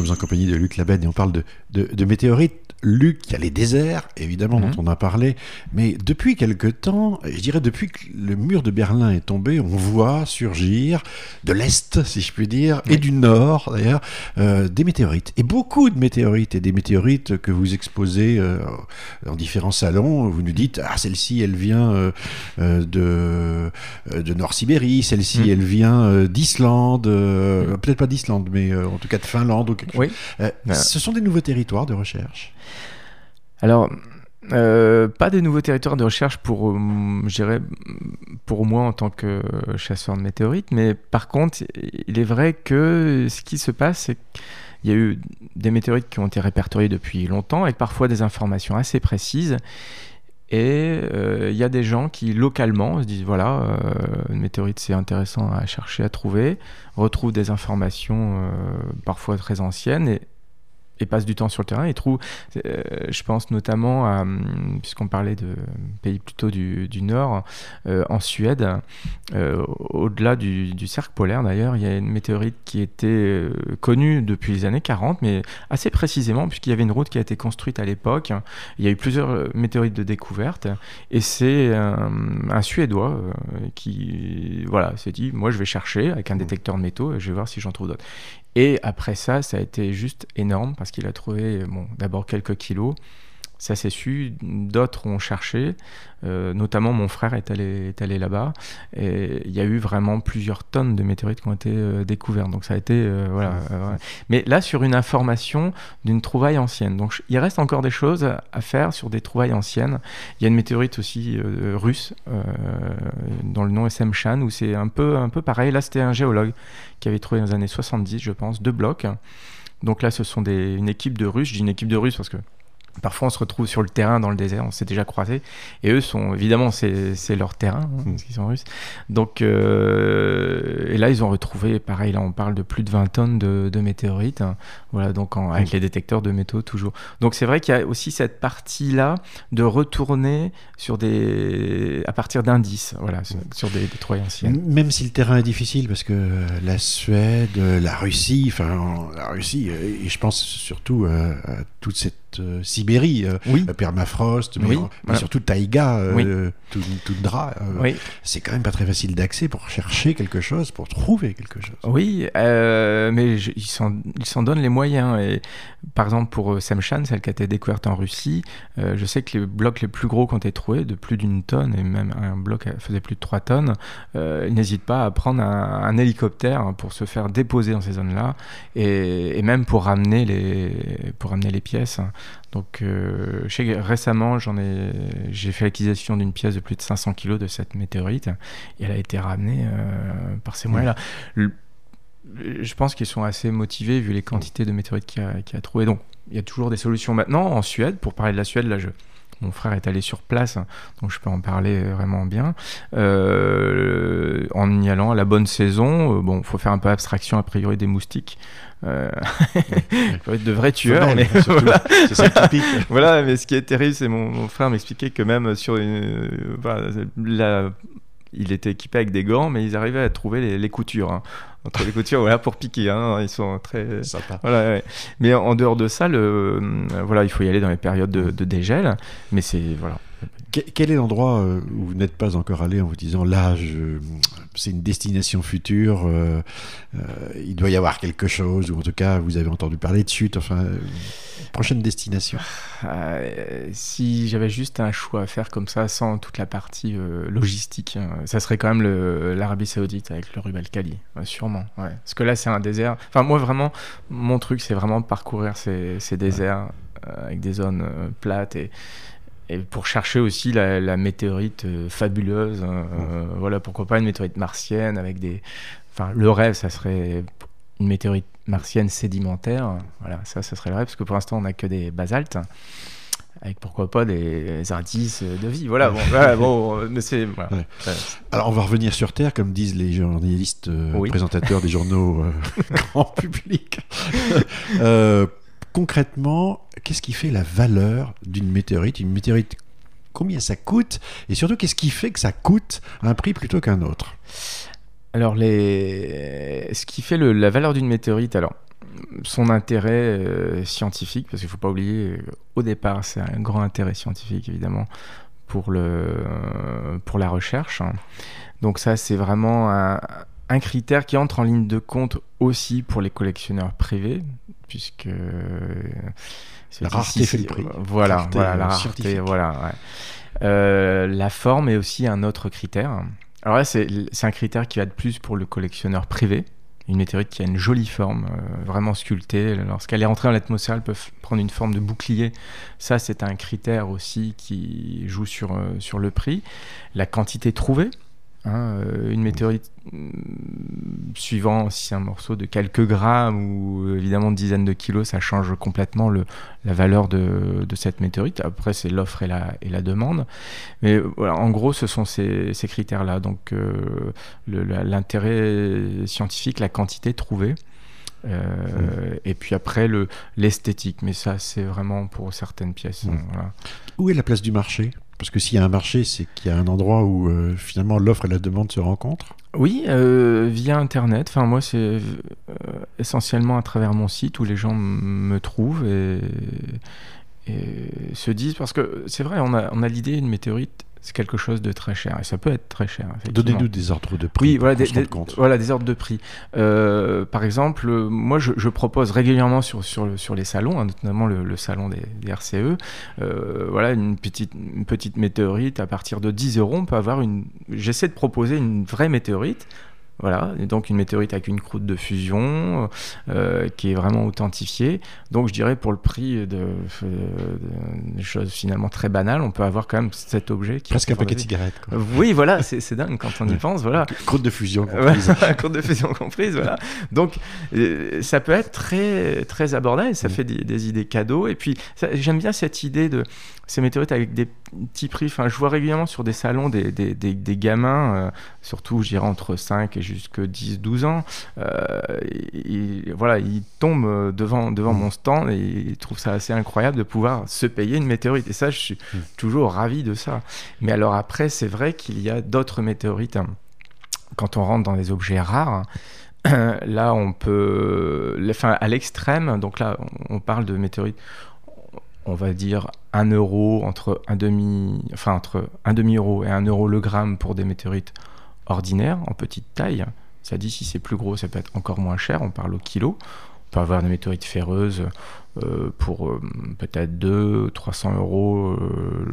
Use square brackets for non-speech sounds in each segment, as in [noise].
sommes en compagnie de Luc Labenne et on parle de, de, de météorites. Luc, il y a les déserts, évidemment, Mhm. dont on a parlé. Mais depuis quelque temps, je dirais depuis que le mur de Berlin est tombé, on voit surgir de l'Est, si je puis dire, et du Nord, d'ailleurs, euh, des météorites. Et beaucoup de météorites, et des météorites que vous exposez euh, dans différents salons. Vous nous dites, ah, celle-ci, elle vient euh, euh, de, euh, de Nord-Sibérie, celle-ci, Mm. elle vient euh, d'Islande, euh, peut-être pas d'Islande, mais euh, en tout cas de Finlande Oui. Euh, Ouais. Ce sont des nouveaux territoires de recherche. Alors, euh, pas des nouveaux territoires de recherche pour, euh, pour moi en tant que chasseur de météorites, mais par contre, il est vrai que ce qui se passe, c'est qu'il y a eu des météorites qui ont été répertoriées depuis longtemps, avec parfois des informations assez précises. Et euh, il y a des gens qui, localement, se disent voilà, euh, une météorite c'est intéressant à chercher, à trouver, retrouvent des informations euh, parfois très anciennes et, et passent du temps sur le terrain et trouvent, euh, je pense notamment à, hum, puisqu'on parlait de pays plutôt du, du Nord, euh, en Suède, euh, au-delà du, du cercle polaire d'ailleurs, il y a une météorite qui était connue depuis les années 40, mais assez précisément, puisqu'il y avait une route qui a été construite à l'époque. Il y a eu plusieurs météorites de découverte, et c'est un, Suédois qui voilà, s'est dit, moi je vais chercher avec un détecteur de métaux, et je vais voir si j'en trouve d'autres. Et après ça, ça a été juste énorme, parce qu'il a trouvé, d'abord quelques kilos, ça c'est su, d'autres ont cherché, euh, notamment mon frère est allé, est allé là-bas, et il y a eu vraiment plusieurs tonnes de météorites qui ont été euh, découvertes, donc ça a été, euh, voilà. ouais. Mais là, sur une information d'une trouvaille ancienne, donc il reste encore des choses à- faire sur des trouvailles anciennes. Il y a une météorite aussi russe, dont le nom est Semchan, où c'est un peu, un peu pareil, là c'était un géologue qui avait trouvé dans les années 70, je pense, deux blocs. Donc là, ce sont des, une équipe de Russes. Je dis une équipe de Russes parce que parfois on se retrouve sur le terrain dans le désert, on s'est déjà croisés. Et eux sont, évidemment, c'est leur terrain, hein, Mm. parce qu'ils sont russes. Donc, euh, et là, ils ont retrouvé, pareil, là, on parle de plus de 20 tonnes de, de météorites. hein. Voilà, donc en- avec Mm. les détecteurs de métaux toujours. Donc c'est vrai qu'il y a aussi cette partie-là de retourner sur des, à partir d'indices, voilà, sur, sur des, des anciennes. Même si le terrain est difficile, parce que la Suède, la Russie, enfin la Russie, et je pense surtout euh, à toute cette euh, Sibérie, euh, Oui. euh, permafrost, mais, Oui, mais voilà. surtout taïga, Oui. tout, toundra, c'est quand même pas très facile d'accès pour chercher quelque chose, pour trouver quelque chose. Oui, mais je- ils s'en donnent les moyens. Et, par exemple, pour Semchan, celle qui a été découverte en Russie, je sais que les blocs les plus gros qui ont été trouvés, de plus d'une tonne, et même un bloc faisait plus de 3 tonnes, euh, ils n'hésitent pas à prendre un, un hélicoptère hein, pour se faire déposer dans ces zones-là, et, et même pour ramener les, pour ramener les pièces. Donc, euh, je sais que récemment, j'en ai, j'ai fait l'acquisition d'une pièce de plus de 500 kg de cette météorite, et elle a été ramenée euh, par ces moyens-là. Je pense qu'ils sont assez motivés vu les quantités de météorites qu'il y a, qu'il y a trouvé. Donc, il y a toujours des solutions maintenant en Suède. Pour parler de la Suède, là, je, mon frère est allé sur place, donc je peux en parler vraiment bien. Euh, en y allant à la bonne saison, euh, bon, faut faire un peu abstraction a priori des moustiques. Euh, [laughs] de vrais tueurs, mais voilà. C'est ça qui pique. [laughs] voilà, mais ce qui est terrible, c'est mon, mon frère m'expliquait que même sur une, euh, voilà, la- il était équipé avec des gants, mais ils arrivaient à trouver les, les coutures. hein. Entre les coutures, voilà, pour piquer. hein, ils sont très. Sympa. Voilà, ouais. Mais en dehors de ça, le, euh, voilà, il faut y aller dans les périodes de, de dégel. Mais c'est voilà. Que- Quel est l'endroit euh, où vous n'êtes pas encore allé en vous disant là, c'est une destination future, euh, euh, il doit y avoir quelque chose, ou en tout cas vous avez entendu parler de chute, enfin, prochaine destination. Si j'avais juste un choix à faire comme ça, sans toute la partie logistique, hein, ça serait quand même l'Arabie Saoudite avec le Rub al Khali, ouais, sûrement. Ouais. Parce que là, c'est un désert. Enfin, moi, vraiment, mon truc, c'est vraiment parcourir ces, déserts avec des zones plates et, et pour chercher aussi la, la météorite euh, fabuleuse. hein, euh, voilà, pourquoi pas une météorite martienne avec des. Enfin, le rêve, ça serait une météorite martienne sédimentaire. Voilà, ça, ça serait le rêve, parce que pour l'instant, on n'a que des basaltes. Avec pourquoi pas des indices de vie. Voilà, bon, voilà, bon mais c'est. Voilà. Ouais. Ouais. Alors on va revenir sur Terre, comme disent les journalistes euh, Oui. présentateurs des journaux euh, [laughs] grand public. [laughs] Euh, concrètement, qu'est-ce qui fait la valeur d'une météorite? Une météorite, combien ça coûte? Et surtout, qu'est-ce qui fait que ça coûte un prix plutôt qu'un autre? Alors, ce qui fait la valeur d'une météorite, alors, son intérêt scientifique, parce qu'il ne faut pas oublier, au départ, c'est un grand intérêt scientifique, évidemment, pour, le, pour la recherche. Donc ça, c'est vraiment un, un critère qui entre en ligne de compte aussi pour les collectionneurs privés, puisque la rareté fait le prix. Voilà, voilà la rareté, voilà. Euh, la forme est aussi un autre critère. Alors là, c'est un critère qui va de plus pour le collectionneur privé. Une météorite qui a une jolie forme, euh, vraiment sculptée. Lorsqu'elle est rentrée dans l'atmosphère, elle peut prendre une forme de bouclier. Ça, c'est un critère aussi qui joue sur, euh, sur le prix. La quantité trouvée. Hein, euh, une météorite, mm, suivant si c'est un morceau de quelques grammes ou évidemment de dizaines de kilos, ça change complètement le, la valeur de, de, cette météorite. Après, c'est l'offre et la, et la demande. Mais voilà, en gros, ce sont ces, ces critères-là. Donc, euh, l'intérêt scientifique, la quantité trouvée. Euh, mmh. Et puis après, l'esthétique. Mais ça, c'est vraiment pour certaines pièces. Mmh. Voilà. Où est la place du marché? Parce que s'il y a un marché, c'est qu'il y a un endroit où euh, finalement l'offre et la demande se rencontrent. Oui, euh, via Internet. Enfin, moi, c'est euh, essentiellement à travers mon site où les gens me trouvent et, se disent. Parce que c'est vrai, on a, on a l'idée d'une météorite c'est quelque chose de très cher et ça peut être très cher. Donnez-nous des ordres de prix. Oui, voilà, des, voilà des ordres de prix. Euh, par exemple, moi je, propose régulièrement sur, sur, sur les salons, hein, notamment le, salon des, RCE, euh, voilà une petite, une petite météorite à partir de 10 euros. On peut avoir une. J'essaie de proposer une vraie météorite voilà, et donc une météorite avec une croûte de fusion euh, qui est vraiment authentifiée. Donc je dirais pour le prix de, de, choses finalement très banales, on peut avoir quand même cet objet qui presque un paquet de cigarettes. Oui, voilà, [laughs] c'est dingue quand on y pense. Voilà, croûte de fusion [laughs] comprise. croûte de fusion comprise, voilà. Donc euh, ça peut être très très abordable, ça fait des, des, idées cadeaux. Et puis j'aime bien cette idée de ces météorites avec des petits prix. Enfin, je vois régulièrement sur des salons des, des, des, gamins, euh, surtout, je dirais, entre 5 et jusque 10, 12 ans. Euh, voilà, ils tombent devant, devant mmh. mon stand et ils trouvent ça assez incroyable de pouvoir se payer une météorite. Et ça, je suis mmh. toujours ravi de ça. Mais alors après, c'est vrai qu'il y a d'autres météorites. Hein. Quand on rentre dans des objets rares, [clears throat] là, on peut, enfin, à l'extrême, donc là, on parle de météorites on va dire 1 euro entre un demi, enfin entre un demi euro et 1 euro le gramme pour des météorites ordinaires en petite taille. Ça dit si c'est plus gros, ça peut être encore moins cher. On parle au kilo. On peut avoir des météorites ferreuses pour euh, peut-être 2 300 euros euh,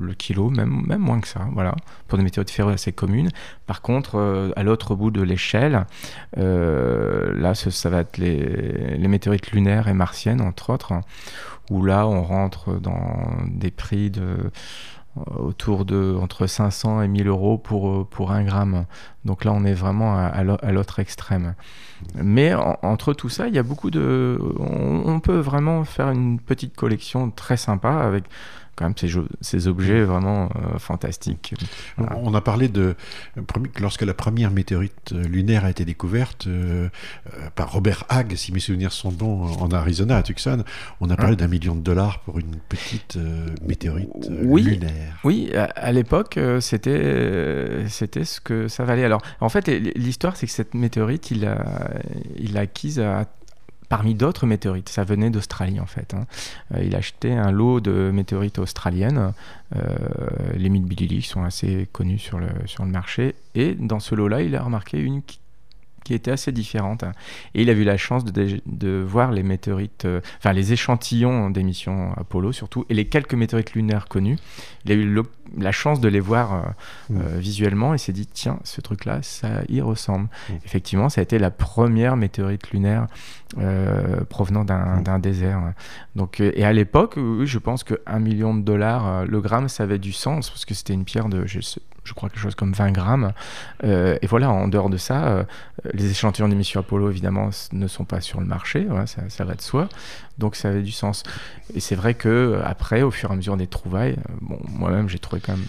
le kilo, même, même moins que ça, voilà, pour des météorites ferreuses assez communes. Par contre, à l'autre bout de l'échelle, là, ça, va être les, météorites lunaires et martiennes, entre autres, où là on rentre dans des prix de euh, autour de entre 500 et 1000 euros pour, euh, pour un gramme. Donc là, on est vraiment à, à l'autre extrême. Mais entre tout ça, il y a beaucoup de... on, peut vraiment faire une petite collection très sympa avec quand même ces, ces objets vraiment euh, fantastiques. On a parlé de lorsque la première météorite euh, lunaire a été découverte euh, par Robert Hague, si mes souvenirs sont bons, en Arizona, à Tucson. On a parlé d'un million de dollars pour une petite météorite oui, lunaire. Oui, à, l'époque, c'était c'était ce que ça valait. Alors, en fait, l'histoire, c'est que cette météorite, il l'a il a acquise à parmi d'autres météorites. Ça venait d'Australie en fait. Hein. Euh, il achetait un lot de météorites australiennes. Euh, les Billy sont assez connus sur le, sur le marché. Et dans ce lot-là, il a remarqué une qui qui était assez différente. Et il a eu la chance de, de voir les météorites, euh, enfin les échantillons des missions Apollo surtout, et les quelques météorites lunaires connus. Il a eu la chance de les voir euh, mmh. visuellement et s'est dit tiens, ce truc-là, ça y ressemble. Mmh. Effectivement, ça a été la première météorite lunaire provenant d'un mmh. désert. Donc, et à l'époque, oui, je pense que 1 million de dollars le gramme, ça avait du sens parce que c'était une pierre de, je crois quelque chose comme 20 grammes. Euh, et voilà, en dehors de ça, euh, les échantillons d'émissions Apollo, évidemment, ne sont pas sur le marché, ça, va de soi. Donc ça avait du sens. Et c'est vrai que euh, après, au fur et à mesure des trouvailles, bon, moi-même, j'ai trouvé quand même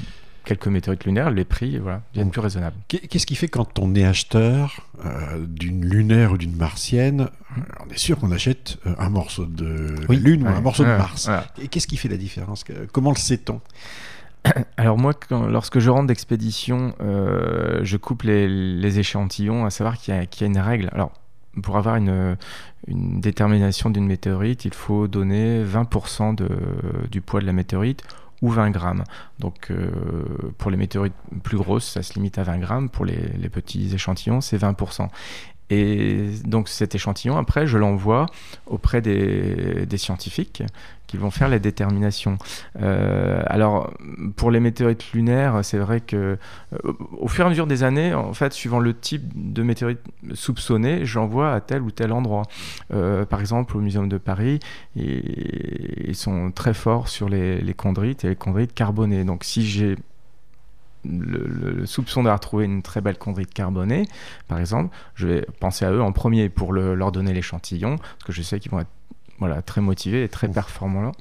quelques météorites lunaires, les prix voilà, deviennent plus raisonnables. Qu'est-ce qui fait quand on est acheteur d'une lunaire ou d'une martienne, on est sûr qu'on achète un morceau de Lune ou un morceau de Mars. Et qu'est-ce qui fait la différence? Comment le sait-on? [coughs] Alors moi, lorsque je rentre d'expédition, euh, je coupe les, échantillons, à savoir qu'il y, a une règle. Alors pour avoir une, une détermination d'une météorite, il faut donner 20% de, du poids de la météorite ou 20 grammes. Donc euh, pour les météorites plus grosses, ça se limite à 20 grammes. Pour les, les petits échantillons, c'est 20%. Et donc cet échantillon, après, je l'envoie auprès des, scientifiques qui vont faire les déterminations. Euh, alors, pour les météorites lunaires, c'est vrai que euh, au fur et à mesure des années, en fait, suivant le type de météorite soupçonné, j'envoie à tel ou tel endroit. Euh, par exemple, au Muséum de Paris, ils sont très forts sur les, les chondrites et les chondrites carbonées. Donc, si j'ai le, soupçon d'avoir trouvé une très belle chondrite carbonée, par exemple, je vais penser à eux en premier pour le, leur donner l'échantillon, parce que je sais qu'ils vont être voilà, très motivés et très performants.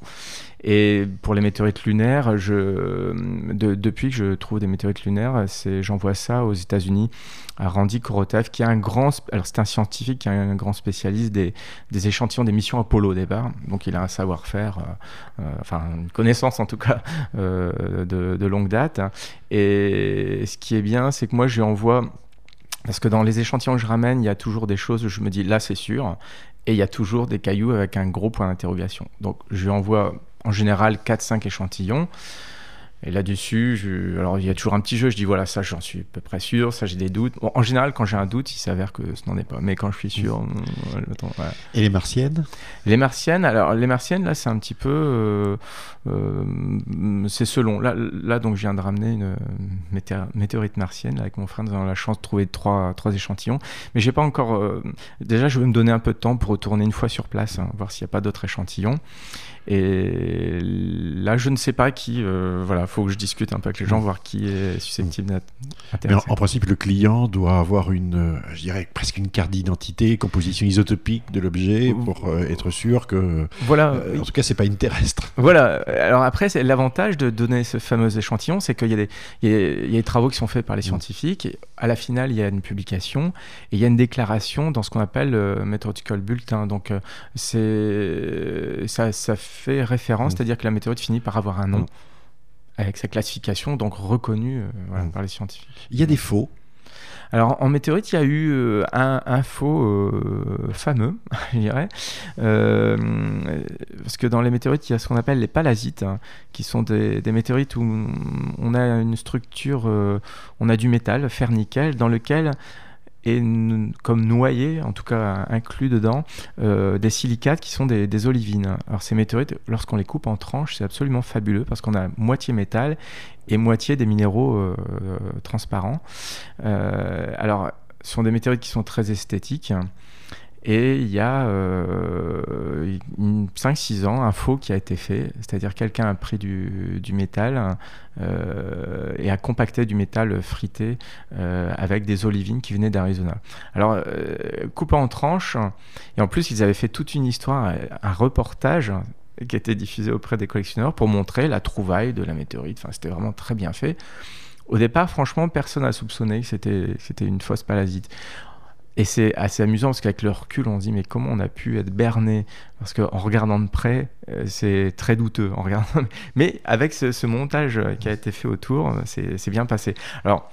Et pour les météorites lunaires, je, de, depuis que je trouve des météorites lunaires, j'envoie ça aux États-Unis à Randy Korotev, qui est un grand, alors c'est un scientifique, qui est un grand spécialiste des, des échantillons des missions Apollo au départ. Donc il a un savoir-faire, euh, euh, enfin une connaissance en tout cas euh, de, de, longue date. Et ce qui est bien, c'est que moi je lui envoie parce que dans les échantillons que je ramène, il y a toujours des choses où je me dis là c'est sûr, et il y a toujours des cailloux avec un gros point d'interrogation. Donc je lui envoie en général 4-5 échantillons. Et là-dessus, je... alors il y a toujours un petit jeu, je dis voilà, ça j'en suis à peu près sûr, ça j'ai des doutes. Bon, en général, quand j'ai un doute, il s'avère que ce n'en est pas. Mais quand je suis sûr. Mmh. Et les martiennes? Les martiennes, alors les martiennes, là c'est un petit peu. Euh, euh, c'est selon. Là, là, donc je viens de ramener une météorite martienne là, avec mon frère, nous avons la chance de trouver trois, trois échantillons. Mais j'ai pas encore. Euh... Déjà, je vais me donner un peu de temps pour retourner une fois sur place, hein, voir s'il n'y a pas d'autres échantillons. Et là, je ne sais pas qui. Euh, voilà, faut que je discute un peu avec les gens, voir qui est susceptible d'être Mais en, en, principe, le client doit avoir une, je dirais presque une carte d'identité, composition isotopique de l'objet pour euh, être sûr que. Voilà. Euh, en tout cas, c'est pas une terrestre. [laughs] Voilà. Alors après, c'est l'avantage de donner ce fameux échantillon, c'est qu'il y, y, y, a des travaux qui sont faits par les scientifiques. Et à la finale, il y a une publication et il y a une déclaration dans ce qu'on appelle le Meteorological Bulletin. Donc, c'est ça, ça fait référence, mmh. c'est-à-dire que la météorite finit par avoir un nom mmh. Avec sa classification, donc reconnue euh, voilà, mmh. par les scientifiques. Il y a des faux alors en météorite, il y a eu euh, un, un, faux euh, fameux, [laughs] je dirais, euh, parce que dans les météorites, il y a ce qu'on appelle les palasites, hein, qui sont des, des, météorites où on a une structure, on a du métal, fer nickel, dans lequel et comme noyé, en tout cas inclus dedans, euh, des silicates qui sont des, olivines. Alors ces météorites, lorsqu'on les coupe en tranches, c'est absolument fabuleux parce qu'on a moitié métal et moitié des minéraux euh, transparents. Euh, alors, ce sont des météorites qui sont très esthétiques. Et il y a euh, 5-6 ans, un faux qui a été fait, c'est-à-dire quelqu'un a pris du, métal euh, et a compacté du métal frité euh, avec des olivines qui venaient d'Arizona. Alors, euh, coupé en tranches, et en plus ils avaient fait toute une histoire, un reportage qui était diffusé auprès des collectionneurs pour montrer la trouvaille de la météorite. Enfin, c'était vraiment très bien fait. Au départ, franchement, personne n'a soupçonné que c'était une fausse palasite. Et c'est assez amusant parce qu'avec le recul, on se dit mais comment on a pu être berné? Parce qu'en regardant de près, euh, c'est très douteux. En regardant... [laughs] Mais avec ce, ce, montage qui a été fait autour, c'est bien passé. Alors,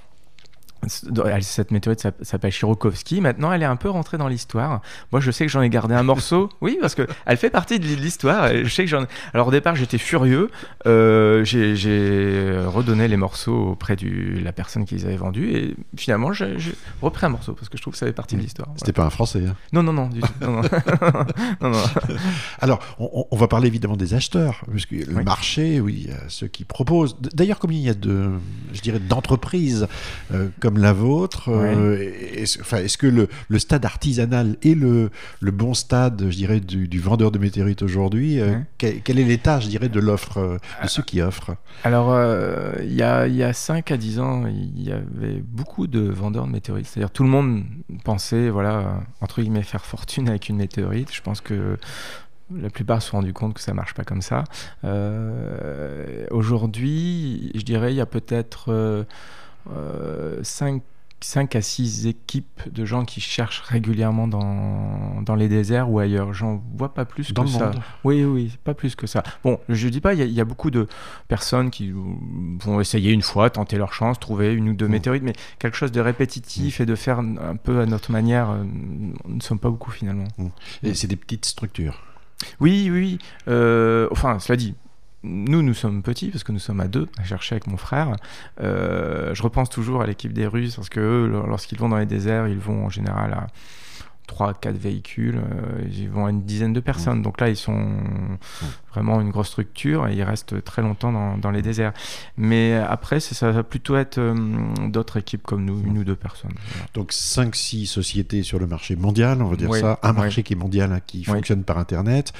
cette météorite s'appelle Chirokowski. Maintenant, elle est un peu rentrée dans l'histoire. Moi, je sais que j'en ai gardé un morceau. [laughs] Oui, parce que elle fait partie de l'histoire. Je sais que j'en. Alors au départ, j'étais furieux. Euh, j'ai redonné les morceaux auprès de la personne qui les avait vendus et finalement, j'ai repris un morceau parce que je trouve que ça fait partie de l'histoire. C'était voilà. pas un Français. Hein. Non, non, non, du tout. Non, non. [laughs] non, non. [laughs] Alors, on, on, va parler évidemment des acheteurs, puisque le oui. marché, oui, ceux qui proposent. D'ailleurs, combien il y a de, je dirais, d'entreprises euh, comme la vôtre Ouais. euh, est-ce, enfin, est-ce que le, le, stade artisanal est le, le, bon stade, je dirais, du, du vendeur de météorites aujourd'hui euh, ouais. quel, quel, est l'état, je dirais, de l'offre, euh, de ceux qui offrent? Alors, il y, a, y a 5 à 10 ans, il y avait beaucoup de vendeurs de météorites. C'est-à-dire tout le monde pensait, voilà, entre guillemets, faire fortune avec une météorite. Je pense que la plupart se sont rendus compte que ça marche pas comme ça. Euh, aujourd'hui, je dirais, il y a peut-être euh, 5 5 à 6 équipes de gens qui cherchent régulièrement dans, dans les déserts ou ailleurs. J'en vois pas plus Dans que le ça. monde. Oui, oui, pas plus que ça. Bon, je dis pas, il y, a- il y a beaucoup de personnes qui vont essayer une fois, tenter leur chance, trouver une ou deux Mm. météorites, mais quelque chose de répétitif et de faire un peu à notre manière, euh, nous ne sommes pas beaucoup finalement. Et c'est des petites structures. Oui, oui, oui. Euh, enfin, cela dit, nous, nous sommes petits parce que nous sommes à deux à chercher avec mon frère. Euh, je repense toujours à l'équipe des Russes parce que lorsqu'ils vont dans les déserts, ils vont en général à 3 4 véhicules, euh, ils vont à une dizaine de personnes. Donc là, ils sont vraiment une grosse structure et ils restent très longtemps dans, dans les déserts. Mais après, c'est- ça va plutôt être euh, d'autres équipes comme nous, une ou deux personnes. Voilà. Donc 5-6 sociétés sur le marché mondial, on va dire Oui, ça. Un oui. marché qui est mondial, hein, qui Oui. fonctionne par Internet.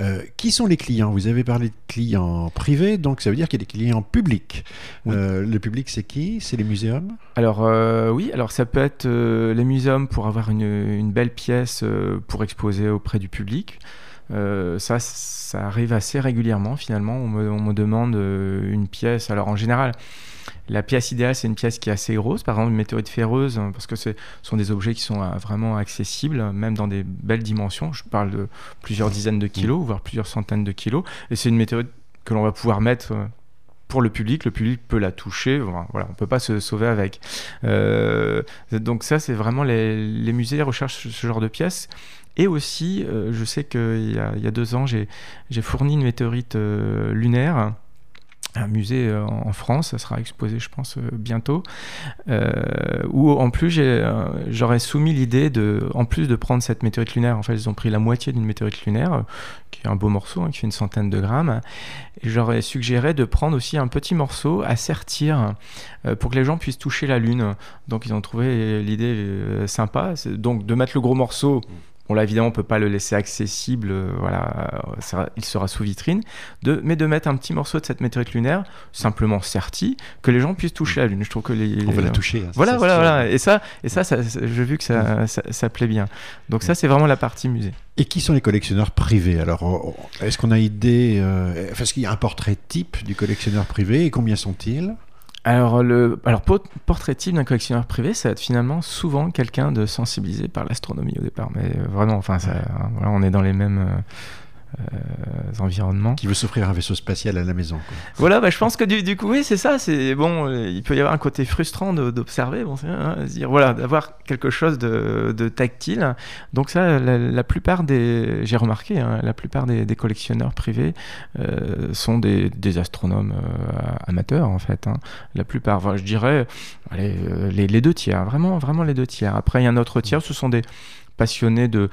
Euh, qui sont les clients? Vous avez parlé de clients privés, donc ça veut dire qu'il y a des clients publics. Le public, c'est qui? C'est les muséums? Alors oui, alors ça peut être les muséums pour avoir une, une belle pièce euh, pour exposer auprès du public. Euh, ça, ça arrive assez régulièrement finalement. On me, demande euh, une pièce. Alors en général, la pièce idéale, c'est une pièce qui est assez grosse, par exemple une météorite ferreuse, hein, parce que ce sont des objets qui sont vraiment accessibles, même dans des belles dimensions. Je parle de plusieurs dizaines de kilos, voire plusieurs centaines de kilos. Et c'est une météorite que l'on va pouvoir mettre pour le public. Le public peut la toucher. Voilà, on ne peut pas se sauver avec. Euh, donc ça, c'est vraiment les, les musées recherchent ce, genre de pièces. Et aussi, euh, je sais qu'il y, y a deux ans, j'ai fourni une météorite euh, lunaire un musée euh, en France, ça sera exposé je pense euh, bientôt, euh, où en plus euh, j'aurais soumis l'idée de, en plus de prendre cette météorite lunaire, en fait ils ont pris la moitié d'une météorite lunaire, qui est un beau morceau, hein, qui fait une centaine de grammes, et j'aurais suggéré de prendre aussi un petit morceau à sertir pour que les gens puissent toucher la Lune. Donc ils ont trouvé l'idée sympa, donc de mettre le gros morceau. Bon là évidemment on peut pas le laisser accessible, euh, voilà, euh, ça- il sera sous vitrine, de, mais de mettre un petit morceau de cette météorite lunaire, simplement serti, que les gens puissent toucher la Lune. Je trouve que les, On va la toucher. hein, voilà, ça, voilà, voilà. Et ça, et ça, ça, ça- j'ai vu que ça, ça, plaît bien. Donc ça, c'est vraiment la partie musée. Et qui sont les collectionneurs privés? Alors, on- on- est-ce qu'on a idée euh, Parce qu'il y a un portrait type du collectionneur privé, et combien sont-ils? Alors, le alors po- portrait type d'un collectionneur privé, ça va être finalement souvent quelqu'un de sensibilisé par l'astronomie au départ. Mais euh, vraiment, enfin, ça, hein, on est dans les mêmes euh, environnements. Qui veut s'offrir un vaisseau spatial à la maison quoi. Voilà, bah, je pense que du, du coup, oui, c'est ça. C'est bon, euh, il peut y avoir un côté frustrant d'observer, bon, hein, dire voilà, d'avoir quelque chose de, de tactile. Donc ça, la, la plupart des, j'ai remarqué, hein, la plupart des, des collectionneurs privés euh, sont des, des astronomes euh, amateurs en fait. hein. La plupart, enfin, je dirais, allez, euh, les, les deux tiers, vraiment, vraiment les deux tiers. Après, il y a un autre tiers, ce sont des passionnés de,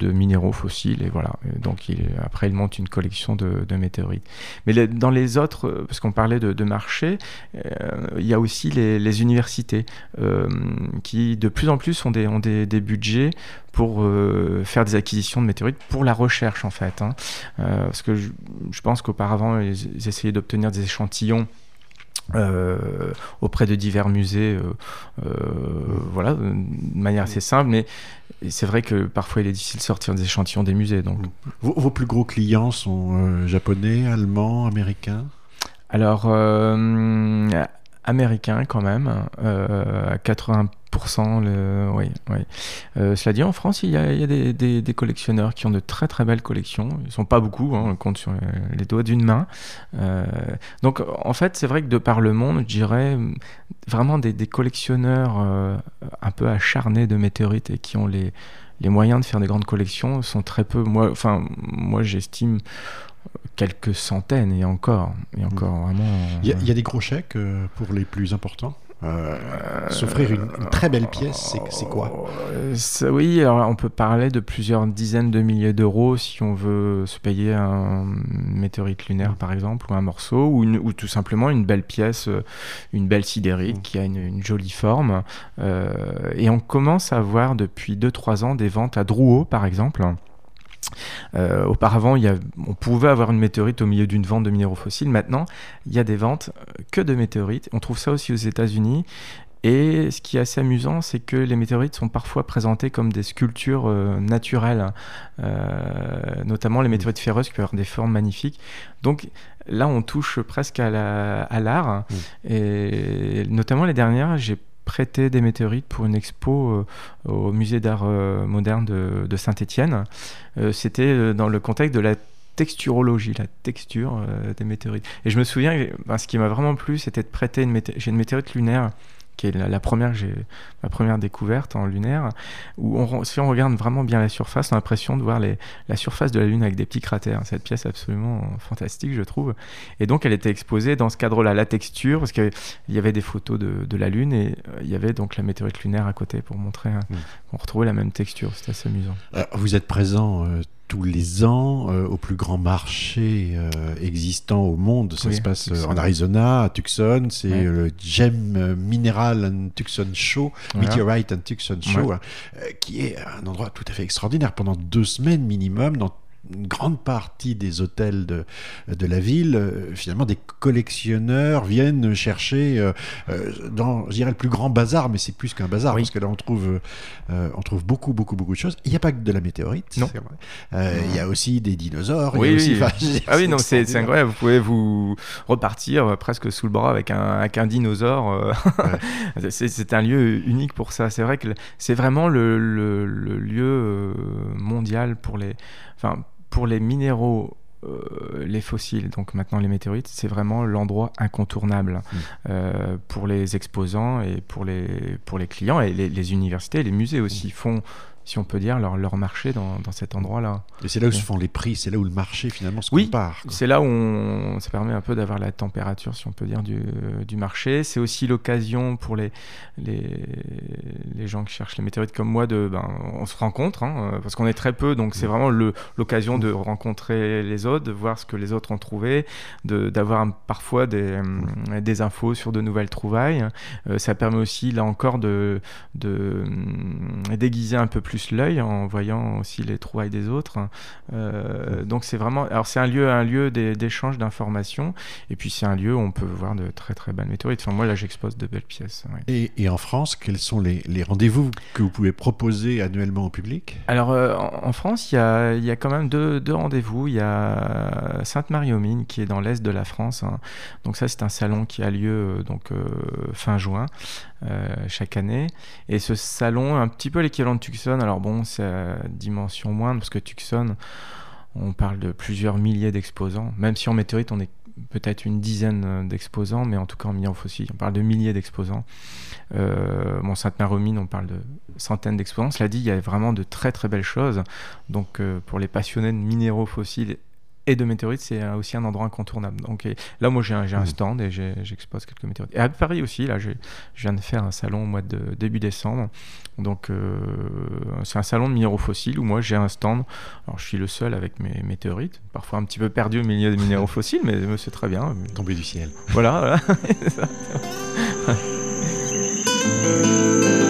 minéraux fossiles et voilà. Donc après, il monte une collection de, météorites. Mais dans les autres, euh, parce qu'on parlait de, marché, euh, il y a aussi les, universités euh, qui de plus en plus ont des, budgets pour faire des acquisitions de météorites pour la recherche en fait. hein. Parce que je, pense qu'auparavant, ils essayaient d'obtenir des échantillons. Euh, auprès de divers musées, euh, euh, voilà, de manière assez simple, mais c'est vrai que parfois il est difficile de sortir des échantillons des musées. Donc, Vos, vos plus gros clients sont japonais, allemands, américains? Alors, américain quand même, euh, à 80%. Le, oui, oui. Euh, cela dit, en France, il y a, des, collectionneurs qui ont de très très belles collections. Ils ne sont pas beaucoup, hein, on compte sur les, doigts d'une main. Euh, donc, en fait, c'est vrai que de par le monde, je dirais vraiment des, collectionneurs un peu acharnés de météorites et qui ont les, les moyens de faire des grandes collections sont très peu. Moi, enfin, moi j'estime quelques centaines et encore, et encore vraiment. Il y, a- il y a des gros chèques euh, pour les plus importants Euh, S'offrir une, une très belle pièce, c'est- quoi? Euh, ça- Oui, alors on peut parler de plusieurs dizaines de milliers d'euros si on veut se payer un météorite lunaire Mm. par exemple, ou un morceau, ou, une- ou tout simplement une belle pièce, euh, une belle sidérite Mm. qui a une, une jolie forme. Euh, et on commence à voir depuis 2-3 ans des ventes à Drouot par exemple. Euh, auparavant, il y a- on pouvait avoir une météorite au milieu d'une vente de minéraux fossiles. Maintenant, il y a des ventes euh, que de météorites. On trouve ça aussi aux États-Unis. Et ce qui est assez amusant, c'est que les météorites sont parfois présentées comme des sculptures euh, naturelles, euh, notamment les météorites ferreuses qui peuvent avoir des formes magnifiques. Donc là, on touche presque à la- à l'art. Mm. Et notamment les dernières, j'ai prêté des météorites pour une expo au musée d'art moderne de, Saint-Étienne. C'était dans le contexte de la texturologie, la texture des météorites. Et je me souviens, ben, ce qui m'a vraiment plu, c'était de prêter une, une météorite lunaire qui est la, première ma première découverte en lunaire où on, si on regarde vraiment bien la surface on a l'impression de voir les, la surface de la lune avec des petits cratères. Cette pièce absolument fantastique je trouve. Et donc elle était exposée dans ce cadre là la texture parce qu'il y avait des photos de, de la lune et euh, il y avait donc la météorite lunaire à côté pour montrer qu'on on retrouvait la même texture. C'était assez amusant. Vous êtes présent euh, tous les ans euh, au plus grand marché euh, existant au monde. Ça se passe euh, en Arizona, à Tucson. C'est le Gem Mineral and Tucson Show, Meteorite and Tucson Show, hein, qui est un endroit tout à fait extraordinaire. Pendant deux semaines minimum, dans une grande partie des hôtels de, de la ville, euh, finalement, des collectionneurs viennent chercher euh, euh, dans, je dirais, le plus grand bazar, mais c'est plus qu'un bazar, parce que là, on trouve, on trouve beaucoup, beaucoup, beaucoup de choses. Il n'y a pas que de la météorite. Non. Il y a aussi des dinosaures. Oui, aussi, [laughs] ah oui, non, c'est incroyable. Vous pouvez vous repartir presque sous le bras avec un, avec un dinosaure. [laughs] c'est un lieu unique pour ça. C'est vrai que c'est vraiment le, le, le lieu mondial pour les. Enfin, pour les minéraux euh, les fossiles, donc maintenant les météorites, c'est vraiment l'endroit incontournable mmh. euh, pour les exposants et pour les, pour les clients et les, les universités, les musées aussi mmh. font si on peut dire, leur, leur marché dans, dans cet endroit-là. Et c'est là où se font les prix, c'est là où le marché finalement se oui, compare. c'est là où on, ça permet un peu d'avoir la température, si on peut dire, du, du marché. C'est aussi l'occasion pour les, les, les, gens qui cherchent les météorites comme moi, de, ben, on se rencontre, hein, parce qu'on est très peu, donc c'est vraiment l'occasion de rencontrer les autres, de voir ce que les autres ont trouvé, d'avoir parfois des, des infos sur de nouvelles trouvailles. Euh, ça permet aussi, là encore, de, de déguiser un peu plus l'œil en voyant aussi les trouvailles des autres. Euh, donc c'est vraiment, alors c'est un lieu, un lieu d'échange d'informations, et puis c'est un lieu où on peut voir de très très belles météorites. Enfin moi là j'expose de belles pièces. Et, et, en France, quels sont les, les rendez-vous que vous pouvez proposer annuellement au public? Alors euh, en, France, il y a, y a, quand même deux, deux rendez-vous. Il y a Sainte-Marie-aux-Mines qui est dans l'est de la France. Hein. Donc ça c'est un salon qui a lieu euh, donc fin juin chaque année. Et ce salon, un petit peu l'équivalent de Tucson, alors bon, c'est à dimension moindre, parce que Tucson, on parle de plusieurs milliers d'exposants. Même si en météorite, on est peut-être une dizaine d'exposants, mais en tout cas en millions aussi, on parle de milliers d'exposants. Euh, bon, Sainte-Marie-aux-Mines, on parle de centaines d'exposants. Cela dit, il y a vraiment de très très belles choses. Donc euh, pour les passionnés de minéraux fossiles et de météorites, c'est euh, aussi un endroit incontournable. Donc là, moi, j'ai un, mmh. stand et j'expose quelques météorites. Et à Paris aussi, là, je viens de faire un salon au mois de début décembre. Donc, euh, c'est un salon de minéraux fossiles où moi, j'ai un stand. Alors, je suis le seul avec mes météorites, parfois un petit peu perdu au milieu des minéraux [laughs] fossiles, mais, c'est très bien. Tombé du ciel. Voilà. [laughs]